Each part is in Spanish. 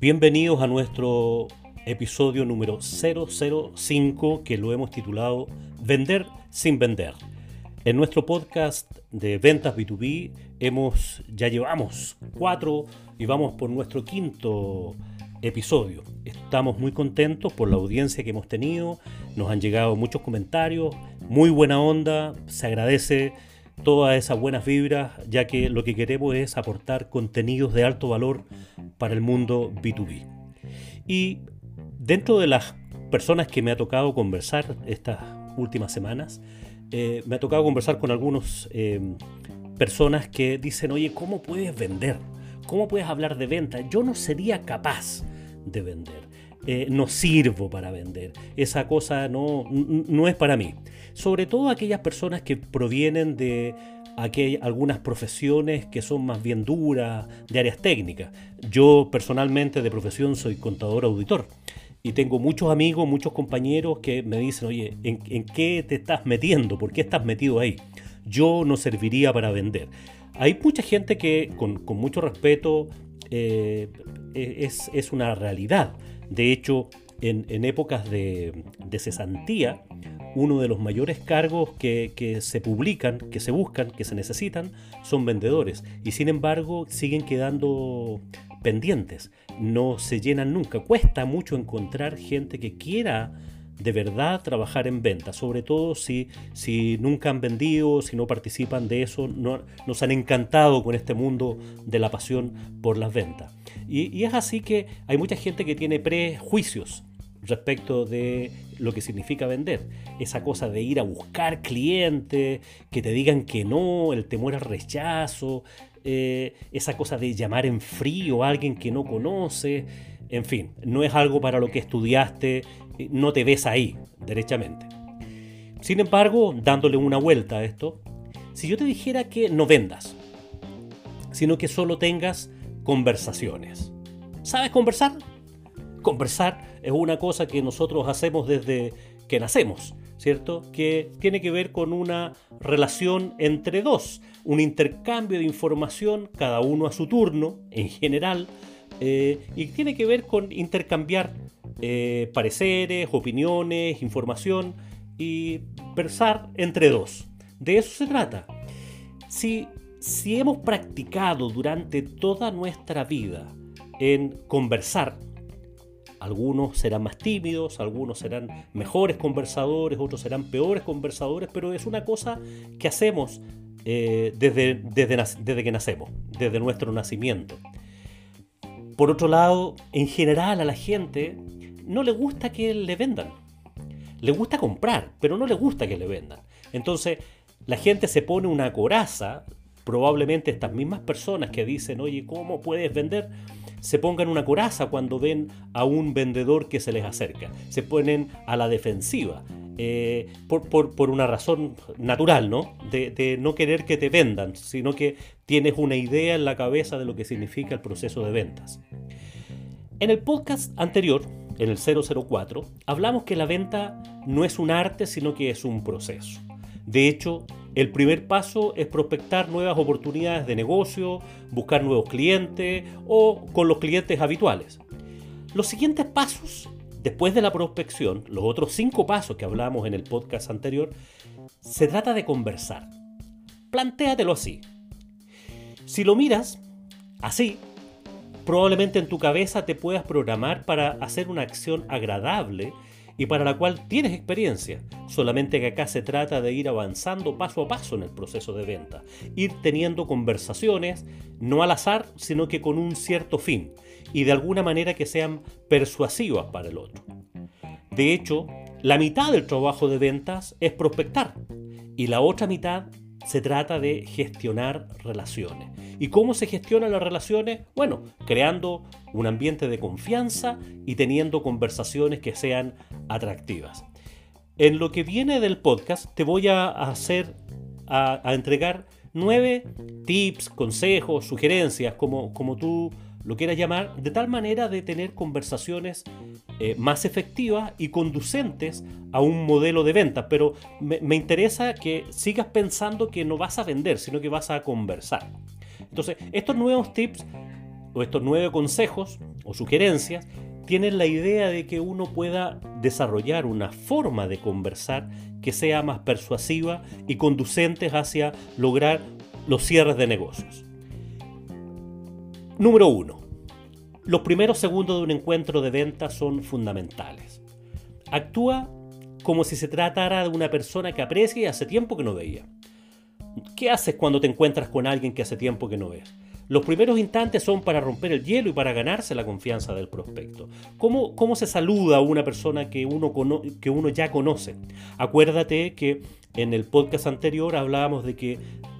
Bienvenidos a nuestro episodio número 005 que lo hemos titulado Vender sin vender. En nuestro podcast de ventas B2B hemos, ya llevamos cuatro y vamos por nuestro quinto episodio. Estamos muy contentos por la audiencia que hemos tenido, nos han llegado muchos comentarios, muy buena onda, se agradece todas esas buenas vibras, ya que lo que queremos es aportar contenidos de alto valor para el mundo B2B. Y dentro de las personas que me ha tocado conversar estas últimas semanas, eh, me ha tocado conversar con algunas eh, personas que dicen, oye, ¿cómo puedes vender? ¿Cómo puedes hablar de venta? Yo no sería capaz de vender. Eh, no sirvo para vender. Esa cosa no, no es para mí sobre todo aquellas personas que provienen de algunas profesiones que son más bien duras, de áreas técnicas. Yo personalmente de profesión soy contador auditor y tengo muchos amigos, muchos compañeros que me dicen, oye, ¿en, qué te estás metiendo? ¿Por qué estás metido ahí? Yo no serviría para vender. Hay mucha gente que, con, mucho respeto, eh, es, es, una realidad. De hecho, en, épocas de, cesantía, uno de los mayores cargos que, se publican, que se buscan, que se necesitan, son vendedores. Y sin embargo siguen quedando pendientes. No se llenan nunca. Cuesta mucho encontrar gente que quiera de verdad trabajar en venta, sobre todo si, si nunca han vendido, si no participan de eso, no, nos han encantado con este mundo de la pasión por las ventas. Y, y es así que hay mucha gente que tiene prejuicios respecto de lo que significa vender. Esa cosa de ir a buscar clientes, que te digan que no, el temor al rechazo, eh, esa cosa de llamar en frío a alguien que no conoce, en fin, no es algo para lo que estudiaste, eh, no te ves ahí, derechamente. Sin embargo, dándole una vuelta a esto, si yo te dijera que no vendas, sino que solo tengas conversaciones. ¿Sabes conversar? Conversar es una cosa que nosotros hacemos desde que nacemos, ¿cierto? Que tiene que ver con una relación entre dos, un intercambio de información, cada uno a su turno, en general, eh, y tiene que ver con intercambiar eh, pareceres, opiniones, información y versar entre dos. De eso se trata. Si, si hemos practicado durante toda nuestra vida en conversar, algunos serán más tímidos, algunos serán mejores conversadores, otros serán peores conversadores, pero es una cosa que hacemos eh, desde, desde, que nacemos, desde nuestro nacimiento. Por otro lado, en general a la gente no le gusta que le vendan. Le gusta comprar, pero no le gusta que le vendan. Entonces, la gente se pone una coraza, probablemente estas mismas personas que dicen, oye, ¿cómo puedes vender? se pongan una coraza cuando ven a un vendedor que se les acerca. Se ponen a la defensiva. Eh, por, una razón natural, ¿no? De, no querer que te vendan, sino que tienes una idea en la cabeza de lo que significa el proceso de ventas. En el podcast anterior, en el 004, hablamos que la venta no es un arte, sino que es un proceso. De hecho, el primer paso es prospectar nuevas oportunidades de negocio, buscar nuevos clientes o con los clientes habituales. Los siguientes pasos, después de la prospección, los otros cinco pasos que hablamos en el podcast anterior, se trata de conversar. Plantéatelo así. Si lo miras así, probablemente en tu cabeza te puedas programar para hacer una acción agradable y para la cual tienes experiencia, solamente que acá se trata de ir avanzando paso a paso en el proceso de venta, ir teniendo conversaciones, no al azar, sino que con un cierto fin, y de alguna manera que sean persuasivas para el otro. De hecho, la mitad del trabajo de ventas es prospectar, y la otra mitad se trata de gestionar relaciones. ¿Y cómo se gestionan las relaciones? Bueno, creando un ambiente de confianza y teniendo conversaciones que sean atractivas. En lo que viene del podcast te voy a hacer, a, entregar nueve tips, consejos, sugerencias, como, como tú lo quieras llamar, de tal manera de tener conversaciones eh, más efectivas y conducentes a un modelo de venta. Pero me, me interesa que sigas pensando que no vas a vender, sino que vas a conversar. Entonces, estos nuevos tips o estos nueve consejos o sugerencias tienen la idea de que uno pueda desarrollar una forma de conversar que sea más persuasiva y conducente hacia lograr los cierres de negocios. Número 1. Los primeros segundos de un encuentro de venta son fundamentales. Actúa como si se tratara de una persona que aprecia y hace tiempo que no veía. ¿Qué haces cuando te encuentras con alguien que hace tiempo que no ves? Los primeros instantes son para romper el hielo y para ganarse la confianza del prospecto. ¿Cómo, cómo se saluda a una persona que uno, que uno ya conoce? Acuérdate que en el podcast anterior hablábamos de que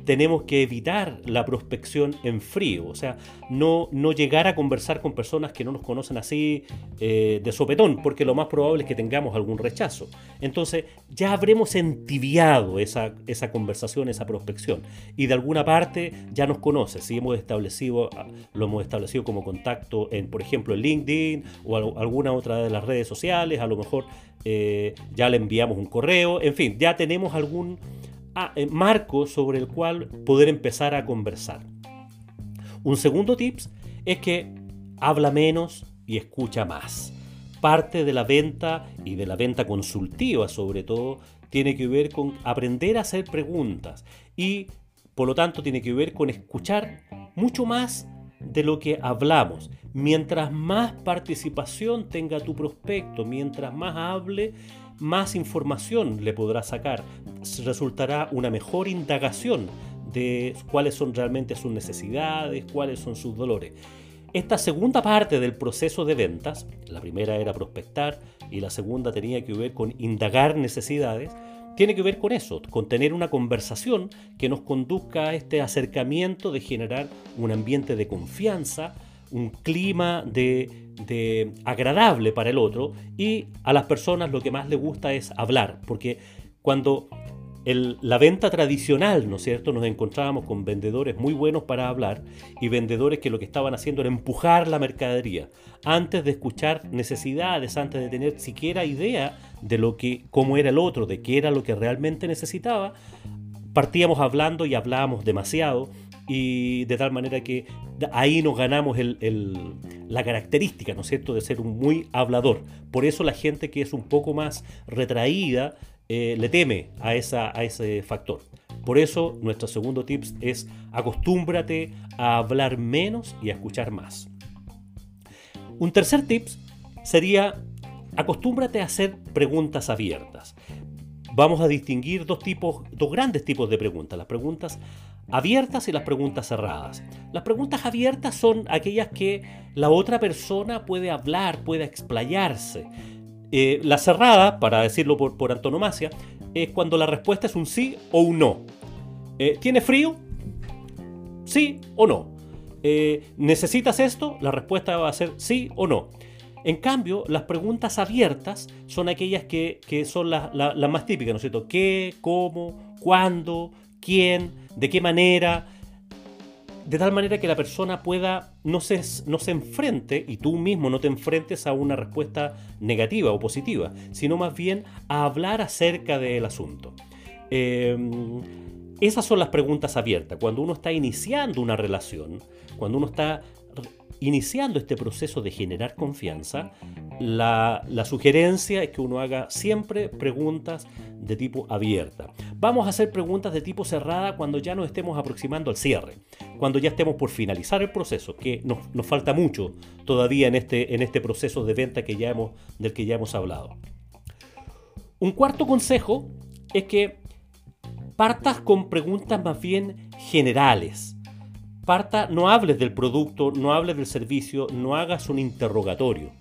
tenemos que evitar la prospección en frío, o sea, no, no llegar a conversar con personas que no nos conocen así eh, de sopetón, porque lo más probable es que tengamos algún rechazo. Entonces, ya habremos entibiado esa, esa conversación, esa prospección, y de alguna parte ya nos conoce, si hemos establecido, lo hemos establecido como contacto en, por ejemplo, en LinkedIn o alguna otra de las redes sociales, a lo mejor eh, ya le enviamos un correo, en fin, ya tenemos algún marco sobre el cual poder empezar a conversar. Un segundo tips es que habla menos y escucha más. Parte de la venta y de la venta consultiva sobre todo tiene que ver con aprender a hacer preguntas y por lo tanto tiene que ver con escuchar mucho más de lo que hablamos. Mientras más participación tenga tu prospecto, mientras más hable, más información le podrá sacar. Resultará una mejor indagación de cuáles son realmente sus necesidades, cuáles son sus dolores. Esta segunda parte del proceso de ventas, la primera era prospectar y la segunda tenía que ver con indagar necesidades, tiene que ver con eso, con tener una conversación que nos conduzca a este acercamiento de generar un ambiente de confianza, un clima de, agradable para el otro y a las personas lo que más les gusta es hablar, porque cuando la venta tradicional, ¿no es cierto? Nos encontrábamos con vendedores muy buenos para hablar y vendedores que lo que estaban haciendo era empujar la mercadería antes de escuchar necesidades, antes de tener siquiera idea de lo que, cómo era el otro, de qué era lo que realmente necesitaba, partíamos hablando y hablábamos demasiado y de tal manera que ahí nos ganamos la característica, ¿no es cierto?, de ser un muy hablador. Por eso la gente que es un poco más retraída eh, le teme a, esa, a ese factor. Por eso nuestro segundo tips es acostúmbrate a hablar menos y a escuchar más. Un tercer tips sería acostúmbrate a hacer preguntas abiertas. Vamos a distinguir dos tipos, dos grandes tipos de preguntas, las preguntas abiertas y las preguntas cerradas. Las preguntas abiertas son aquellas que la otra persona puede hablar, puede explayarse. Eh, la cerrada, para decirlo por, antonomasia, es cuando la respuesta es un sí o un no. Eh, ¿Tiene frío? Sí o no. Eh, ¿Necesitas esto? La respuesta va a ser sí o no. En cambio, las preguntas abiertas son aquellas que, son las más típicas, ¿no es cierto? ¿Qué? ¿Cómo? ¿Cuándo? quién, de qué manera, de tal manera que la persona pueda no se, no se enfrente y tú mismo no te enfrentes a una respuesta negativa o positiva, sino más bien a hablar acerca del asunto. Em, esas son las preguntas abiertas. Cuando uno está iniciando una relación, cuando uno está iniciando este proceso de generar confianza, la, sugerencia es que uno haga siempre preguntas de tipo abierta. Vamos a hacer preguntas de tipo cerrada cuando ya nos estemos aproximando al cierre, cuando ya estemos por finalizar el proceso, que nos, falta mucho todavía en este, en este proceso de venta que ya hemos, del que ya hemos hablado. Un cuarto consejo es que partas con preguntas más bien generales Parta, no hables del producto, no hables del servicio, no hagas un interrogatorio.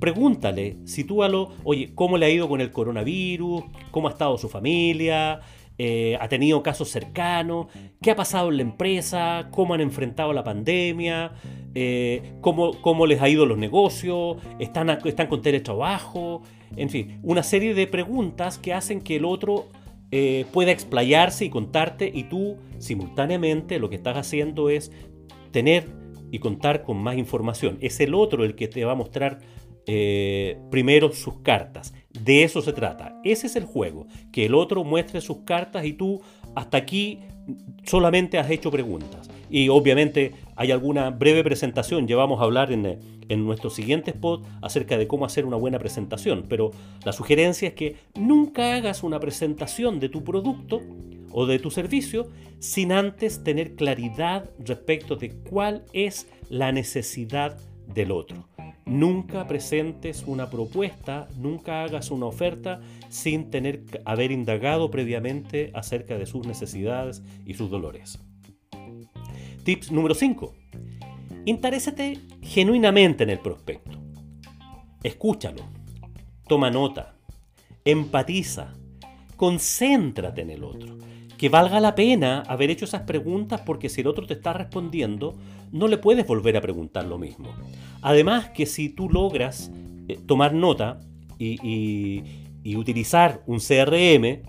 Pregúntale, sitúalo, oye, ¿cómo le ha ido con el coronavirus? ¿Cómo ha estado su familia? Eh, ¿Ha tenido casos cercanos? ¿Qué ha pasado en la empresa? ¿Cómo han enfrentado la pandemia? Eh, ¿cómo, les ha ido los negocios? ¿Están, ¿Están con teletrabajo? En fin, una serie de preguntas que hacen que el otro eh, pueda explayarse y contarte y tú simultáneamente lo que estás haciendo es tener y contar con más información. Es el otro el que te va a mostrar eh, primero sus cartas. De eso se trata. Ese es el juego. Que el otro muestre sus cartas y tú hasta aquí solamente has hecho preguntas. Y obviamente hay alguna breve presentación. Llevamos a hablar en, en nuestro siguiente spot acerca de cómo hacer una buena presentación. Pero la sugerencia es que nunca hagas una presentación de tu producto o de tu servicio sin antes tener claridad respecto de cuál es la necesidad del otro. Nunca presentes una propuesta, nunca hagas una oferta sin tener haber indagado previamente acerca de sus necesidades y sus dolores. Tips número 5. Interésate genuinamente en el prospecto. Escúchalo, toma nota, empatiza, concéntrate en el otro que valga la pena haber hecho esas preguntas porque si el otro te está respondiendo, no le puedes volver a preguntar lo mismo. Además que si tú logras eh, tomar nota y, utilizar un CRM,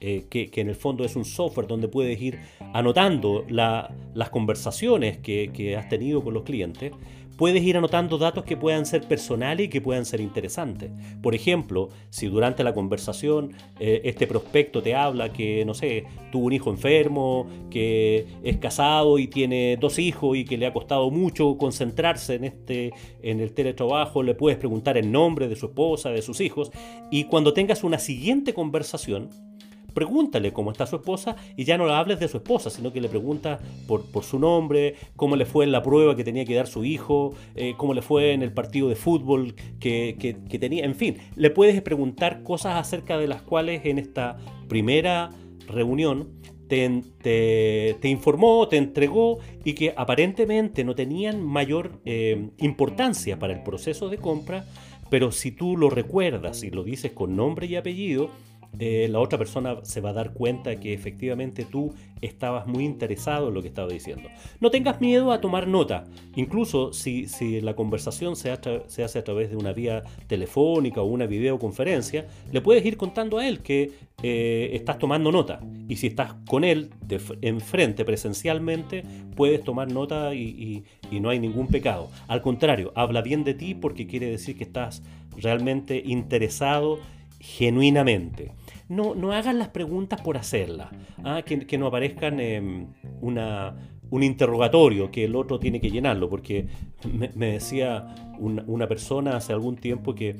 eh, que, en el fondo es un software donde puedes ir anotando las conversaciones que, que has tenido con los clientes, puedes ir anotando datos que puedan ser personales y que puedan ser interesantes. Por ejemplo, si durante la conversación eh, este prospecto te habla que, no sé, tuvo un hijo enfermo, que es casado y tiene dos hijos y que le ha costado mucho concentrarse en, este, en el teletrabajo, le puedes preguntar el nombre de su esposa, de sus hijos, y cuando tengas una siguiente conversación, pregúntale cómo está su esposa y ya no le hables de su esposa, sino que le preguntas por, su nombre, cómo le fue en la prueba que tenía que dar su hijo, eh, cómo le fue en el partido de fútbol que, tenía, en fin, le puedes preguntar cosas acerca de las cuales en esta primera reunión te, te, informó, te entregó y que aparentemente no tenían mayor eh, importancia para el proceso de compra, pero si tú lo recuerdas y lo dices con nombre y apellido, eh, la otra persona se va a dar cuenta que efectivamente tú estabas muy interesado en lo que estaba diciendo. No tengas miedo a tomar nota, incluso si, la conversación se, hace a través de una vía telefónica o una videoconferencia, le puedes ir contando a él que eh, estás tomando nota. Y si estás con él de, enfrente presencialmente, puedes tomar nota y no hay ningún pecado. Al contrario, habla bien de ti porque quiere decir que estás realmente interesado genuinamente no, no hagan las preguntas por hacerlas, ¿ah? que, no aparezcan em, una, un interrogatorio que el otro tiene que llenarlo, porque me, decía una, persona hace algún tiempo que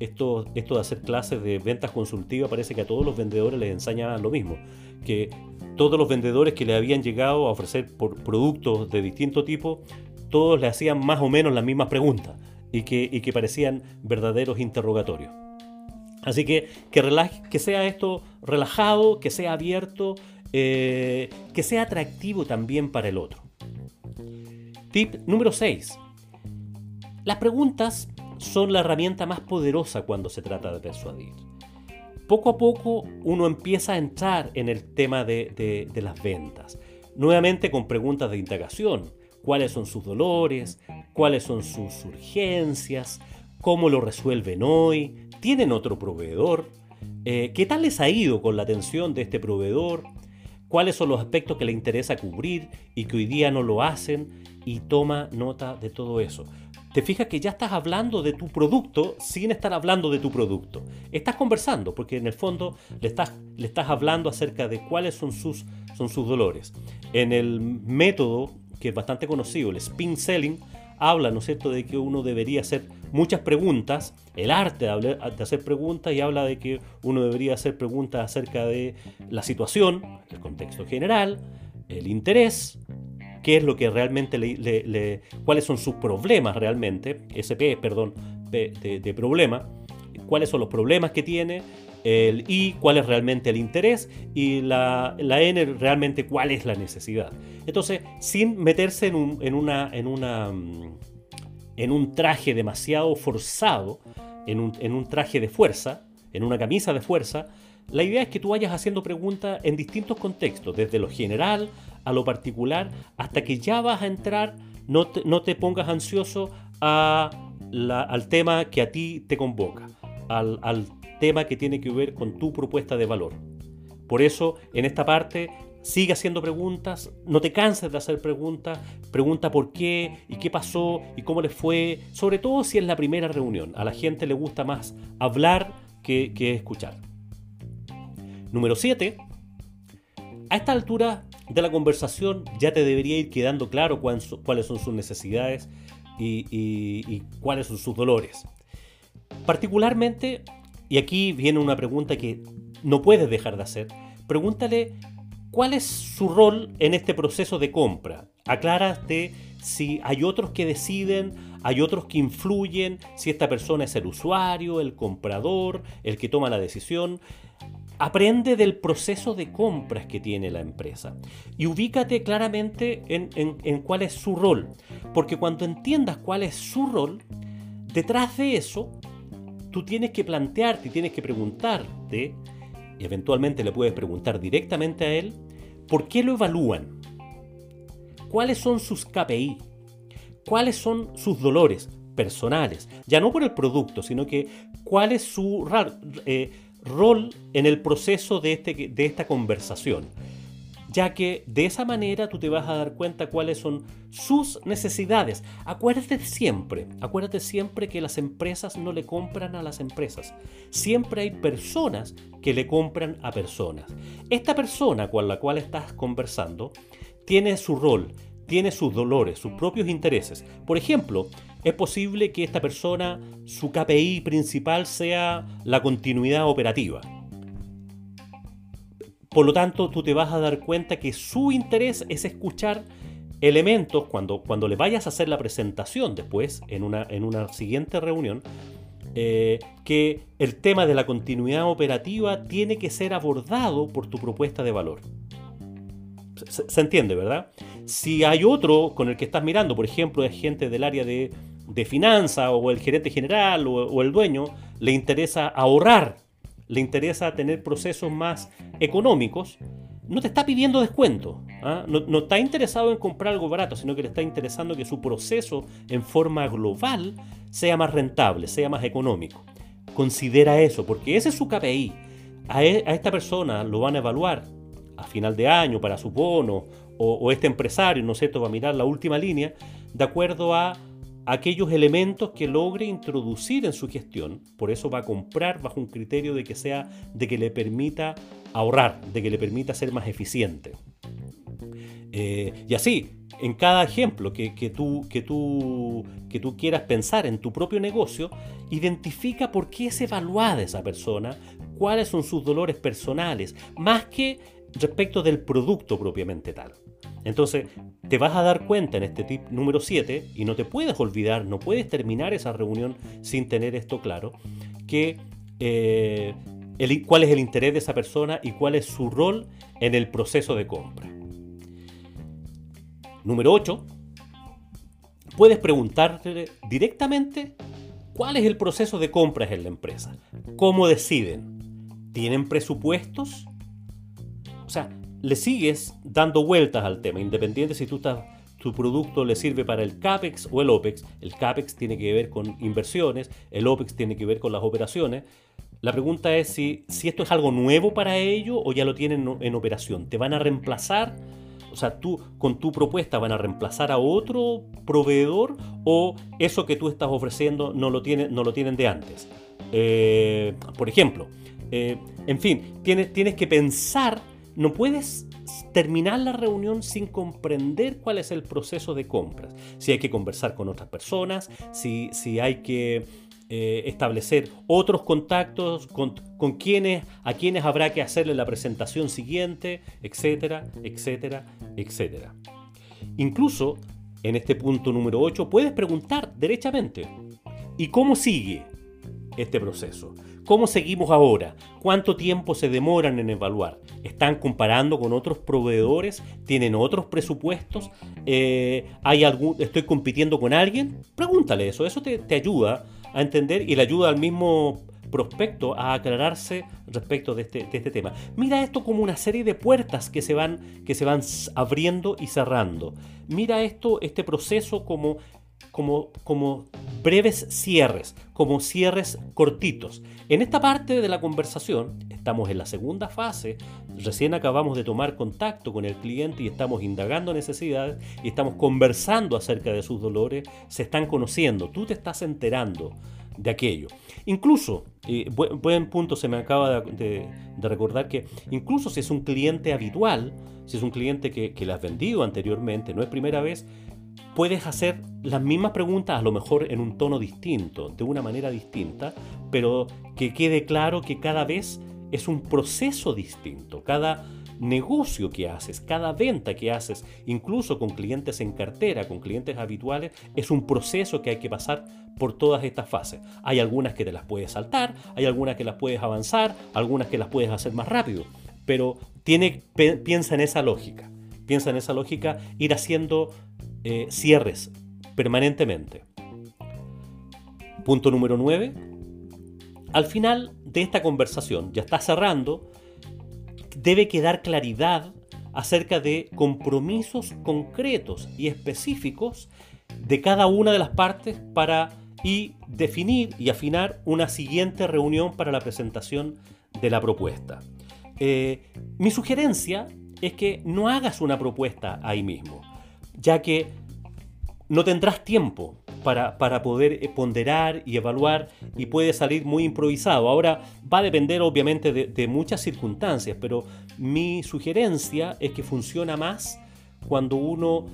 esto, de hacer clases de ventas consultivas parece que a todos los vendedores les enseñaban lo mismo, que todos los vendedores que le habían llegado a ofrecer productos de distinto tipo, todos le hacían más o menos las mismas preguntas y que parecían verdaderos interrogatorios. Así que que, sea esto relajado, que sea abierto, eh, que sea atractivo también para el otro. Tip número 6. Las preguntas son la herramienta más poderosa cuando se trata de persuadir. Poco a poco uno empieza a entrar en el tema de, de las ventas. Nuevamente con preguntas de indagación. ¿Cuáles son sus dolores? ¿Cuáles son sus urgencias? ¿Cómo lo resuelven hoy? ¿Tienen otro proveedor? Eh, ¿Qué tal les ha ido con la atención de este proveedor? ¿Cuáles son los aspectos que le interesa cubrir y que hoy día no lo hacen? Y toma nota de todo eso. Te fijas que ya estás hablando de tu producto sin estar hablando de tu producto. Estás conversando porque en el fondo le estás, le estás hablando acerca de cuáles son sus, son sus dolores. En el método que es bastante conocido, el spin selling, habla, ¿no cierto?, de que uno debería hacer muchas preguntas, el arte de, hacer preguntas y habla de que uno debería hacer preguntas acerca de la situación, el contexto general, el interés, qué es lo que realmente le, cuáles son sus problemas realmente, SP, perdón, de, problema, cuáles son los problemas que tiene, el I, cuál es realmente el interés y la, N, realmente cuál es la necesidad. Entonces, sin meterse en una, en una, mm, en un traje demasiado forzado, en un, en un traje de fuerza, en una camisa de fuerza, la idea es que tú vayas haciendo preguntas en distintos contextos, desde lo general a lo particular, hasta que ya vas a entrar, no te, no te pongas ansioso a al tema que a ti te convoca, al, al tema que tiene que ver con tu propuesta de valor. Por eso, en esta parte, sigue haciendo preguntas, no te canses de hacer preguntas, pregunta por qué y qué pasó y cómo le fue, sobre todo si es la primera reunión. A la gente le gusta más hablar que, escuchar. Número 7. A esta altura de la conversación ya te debería ir quedando claro cuáles son sus necesidades y cuáles son sus dolores. Particularmente, y aquí viene una pregunta que no puedes dejar de hacer, pregúntale cuál es su rol en este proceso de compra. Aclárate si hay otros que deciden, hay otros que influyen, si esta persona es el usuario, el comprador, el que toma la decisión. Aprende del proceso de compras que tiene la empresa y ubícate claramente en, cuál es su rol. Porque cuando entiendas cuál es su rol, detrás de eso, tú tienes que plantearte y tienes que preguntarte eventualmente le puedes preguntar directamente a él, ¿por qué lo evalúan? ¿Cuáles son sus KPI? ¿Cuáles son sus dolores personales? Ya no por el producto, sino que cuál es su eh, rol en el proceso de, este, de esta conversación ya que de esa manera tú te vas a dar cuenta cuáles son sus necesidades. Acuérdate siempre, acuérdate siempre que las empresas no le compran a las empresas. Siempre hay personas que le compran a personas. Esta persona con la cual estás conversando tiene su rol, tiene sus dolores, sus propios intereses. Por ejemplo, es posible que esta persona, su KPI principal sea la continuidad operativa por lo tanto, tú te vas a dar cuenta que su interés es escuchar elementos cuando, cuando le vayas a hacer la presentación después, en una, en una siguiente reunión, eh, que el tema de la continuidad operativa tiene que ser abordado por tu propuesta de valor. Se, entiende, ¿verdad? Si hay otro con el que estás mirando, por ejemplo, es gente del área de, de finanzas o el gerente general o el dueño, le interesa ahorrar le interesa tener procesos más económicos, no te está pidiendo descuento. ¿ah? No, está interesado en comprar algo barato, sino que le está interesando que su proceso en forma global sea más rentable, sea más económico. Considera eso, porque ese es su KPI. A, e, esta persona lo van a evaluar a final de año para su bono, o, este empresario, ¿no es va a mirar la última línea, de acuerdo a aquellos elementos que logre introducir en su gestión. Por eso va a comprar bajo un criterio de que sea de que le permita ahorrar, de que le permita ser más eficiente. Eh, y así, en cada ejemplo que, tú, que, tú, que tú quieras pensar en tu propio negocio, identifica por qué es evaluada esa persona, cuáles son sus dolores personales, más que respecto del producto propiamente tal. Entonces, te vas a dar cuenta en este tip número 7, y no te puedes olvidar, no puedes terminar esa reunión sin tener esto claro, que eh, cuál es el interés de esa persona y cuál es su rol en el proceso de compra. Número 8, puedes preguntarte directamente cuál es el proceso de compras en la empresa, cómo deciden, ¿tienen presupuestos? O sea, le sigues dando vueltas al tema, independiente si tú tu producto le sirve para el CAPEX o el OPEX. El CAPEX tiene que ver con inversiones, el OPEX tiene que ver con las operaciones. La pregunta es si, esto es algo nuevo para ellos o ya lo tienen en operación. ¿Te van a reemplazar? O sea, tú con tu propuesta van a reemplazar a otro proveedor o eso que tú estás ofreciendo no lo, tiene, no lo tienen de antes. Eh, por ejemplo, eh, en fin, tienes que pensar no puedes terminar la reunión sin comprender cuál es el proceso de compras. Si hay que conversar con otras personas, si, si hay que eh, establecer otros contactos con, con a quienes habrá que hacerle la presentación siguiente, etcétera, etcétera, etcétera. Incluso en este punto número 8 puedes preguntar derechamente, ¿y cómo sigue este proceso? ¿Cómo seguimos ahora? ¿Cuánto tiempo se demoran en evaluar? ¿Están comparando con otros proveedores? ¿Tienen otros presupuestos? Eh, ¿hay algún, ¿Estoy compitiendo con alguien? Pregúntale eso, eso te, ayuda a entender y le ayuda al mismo prospecto a aclararse respecto de este, de este, tema. Mira esto como una serie de puertas que se van, que se van abriendo y cerrando. Mira esto, este proceso como como, como breves cierres, como cierres cortitos. En esta parte de la conversación, estamos en la segunda fase, recién acabamos de tomar contacto con el cliente y estamos indagando necesidades y estamos conversando acerca de sus dolores, se están conociendo, tú te estás enterando de aquello. Incluso, buen, punto se me acaba de, recordar que incluso si es un cliente habitual, si es un cliente que, que le has vendido anteriormente, no es primera vez, puedes hacer las mismas preguntas a lo mejor en un tono distinto, de una manera distinta, pero que quede claro que cada vez es un proceso distinto. Cada negocio que haces, cada venta que haces, incluso con clientes en cartera, con clientes habituales, es un proceso que hay que pasar por todas estas fases. Hay algunas que te las puedes saltar, hay algunas que las puedes avanzar, algunas que las puedes hacer más rápido, pero piensa en esa lógica. Piensa en esa lógica, ir haciendo eh, cierres permanentemente. Punto número 9. Al final de esta conversación, ya está cerrando, debe quedar claridad acerca de compromisos concretos y específicos de cada una de las partes para y definir y afinar una siguiente reunión para la presentación de la propuesta. Eh, mi sugerencia es que no hagas una propuesta ahí mismo, ya que no tendrás tiempo para, poder eh, ponderar y evaluar y puede salir muy improvisado. Ahora va a depender obviamente de, muchas circunstancias, pero mi sugerencia es que funciona más cuando uno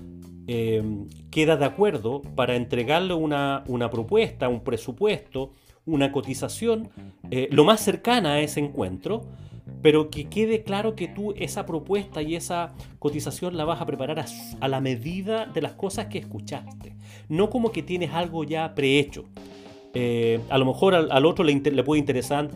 em, queda de acuerdo para entregarle una, una, propuesta, un presupuesto, una cotización eh, lo más cercana a ese encuentro pero que quede claro que tú esa propuesta y esa cotización la vas a preparar a, la medida de las cosas que escuchaste, no como que tienes algo ya prehecho. Eh, a lo mejor al, otro le, puede interesar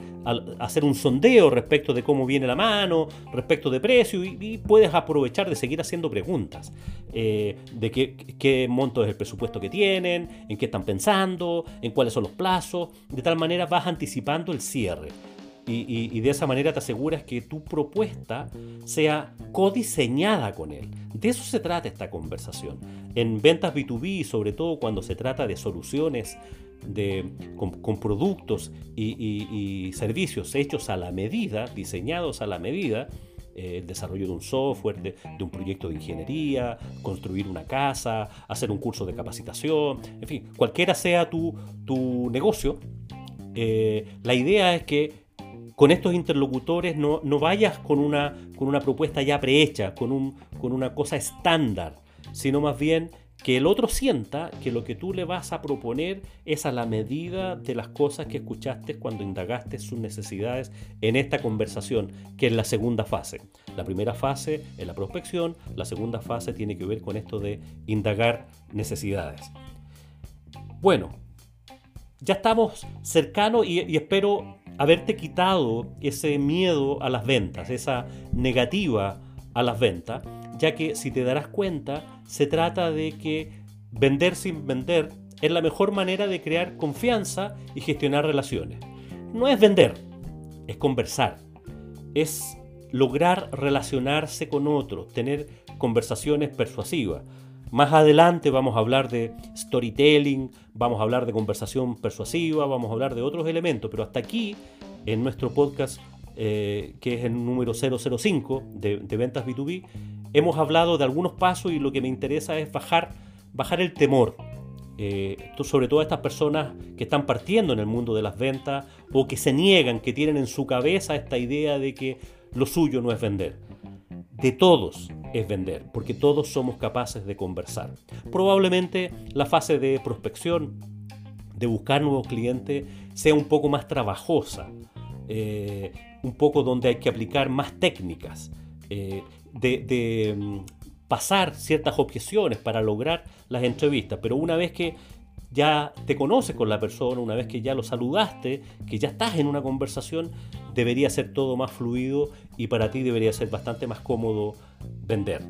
hacer un sondeo respecto de cómo viene la mano, respecto de precio, y, puedes aprovechar de seguir haciendo preguntas eh, de qué, qué, monto es el presupuesto que tienen, en qué están pensando, en cuáles son los plazos. De tal manera vas anticipando el cierre y, de esa manera te aseguras que tu propuesta sea codiseñada con él. De eso se trata esta conversación. En ventas B2B, sobre todo cuando se trata de soluciones de, con, productos y, servicios hechos a la medida, diseñados a la medida, eh, el desarrollo de un software, de, un proyecto de ingeniería, construir una casa, hacer un curso de capacitación, en fin, cualquiera sea tu, tu negocio, eh, la idea es que con estos interlocutores no, vayas con una, con una propuesta ya prehecha, con, un, con una cosa estándar, sino más bien que el otro sienta que lo que tú le vas a proponer es a la medida de las cosas que escuchaste cuando indagaste sus necesidades en esta conversación, que es la segunda fase. La primera fase es la prospección, la segunda fase tiene que ver con esto de indagar necesidades. Bueno, ya estamos cercanos y espero haberte quitado ese miedo a las ventas, esa negativa a las ventas, ya que si te darás cuenta, se trata de que vender sin vender es la mejor manera de crear confianza y gestionar relaciones. No es vender, es conversar, es lograr relacionarse con otros, tener conversaciones persuasivas. Más adelante vamos a hablar de storytelling, vamos a hablar de conversación persuasiva, vamos a hablar de otros elementos, pero hasta aquí, en nuestro podcast, eh, que es el número 005 de, ventas B2B, hemos hablado de algunos pasos y lo que me interesa es bajar, el temor. Eh, sobre todo a estas personas que están partiendo en el mundo de las ventas o que se niegan, que tienen en su cabeza esta idea de que lo suyo no es vender. De todos, es vender, porque todos somos capaces de conversar. Probablemente la fase de prospección, de buscar nuevos clientes, sea un poco más trabajosa, eh, un poco donde hay que aplicar más técnicas, eh, de, mm, pasar ciertas objeciones para lograr las entrevistas, pero una vez que ya te conoces con la persona, una vez que ya lo saludaste, que ya estás en una conversación, debería ser todo más fluido y para ti debería ser bastante más cómodo vender.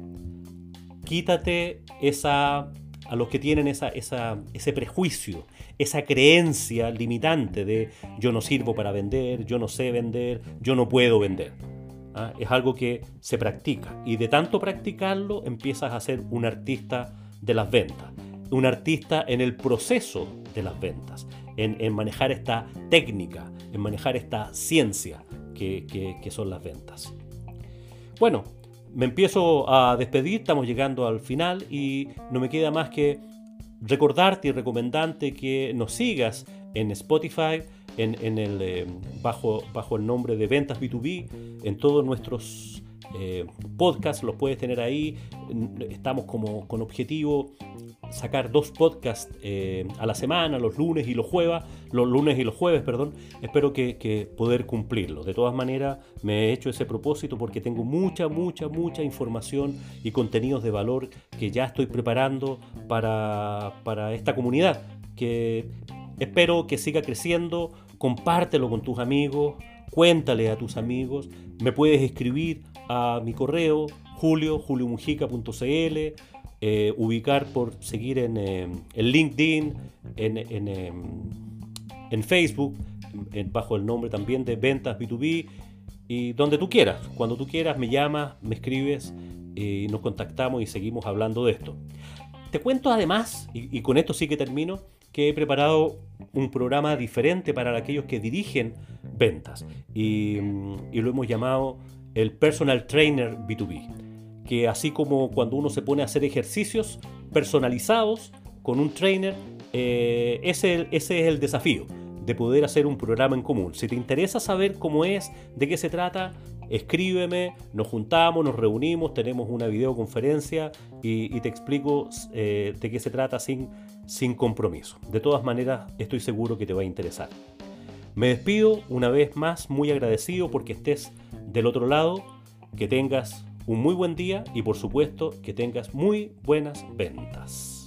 Quítate esa, a los que tienen ese prejuicio, esa creencia limitante de yo no sirvo para vender, yo no sé vender, yo no puedo vender. ¿Ah? Es algo que se practica y de tanto practicarlo empiezas a ser un artista de las ventas. Un artista en el proceso de las ventas, en, manejar esta técnica, en manejar esta ciencia que, son las ventas. Bueno, me empiezo a despedir, estamos llegando al final y no me queda más que recordarte y recomendarte que nos sigas en Spotify, en, el, eh, bajo, bajo el nombre de Ventas B2B, en todos nuestros eh, podcasts, los puedes tener ahí. Estamos como con objetivo sacar dos podcasts eh, a la semana, los lunes y los jueves, los lunes y los jueves, perdón. Espero que, poder cumplirlo. De todas maneras, me he hecho ese propósito porque tengo mucha, mucha, mucha información y contenidos de valor que ya estoy preparando para, para esta comunidad. Que espero que siga creciendo. Compártelo con tus amigos, cuéntale a tus amigos. Me puedes escribir a mi correo julio, juliomujica.cl eh, ubicar por seguir en, eh, LinkedIn, en, en, Facebook, bajo el nombre también de Ventas B2B, y donde tú quieras. Cuando tú quieras, me llamas, me escribes y nos contactamos y seguimos hablando de esto. Te cuento además, y, con esto sí que termino, que he preparado un programa diferente para aquellos que dirigen ventas y, y lo hemos llamado el Personal Trainer B2B que así como cuando uno se pone a hacer ejercicios personalizados con un trainer, eh, ese, ese es el desafío de poder hacer un programa en común. Si te interesa saber cómo es, de qué se trata, escríbeme, nos juntamos, nos reunimos, tenemos una videoconferencia y, te explico eh, de qué se trata sin, sin compromiso. De todas maneras, estoy seguro que te va a interesar. Me despido una vez más, muy agradecido porque estés del otro lado, que tengas un muy buen día y por supuesto que tengas muy buenas ventas.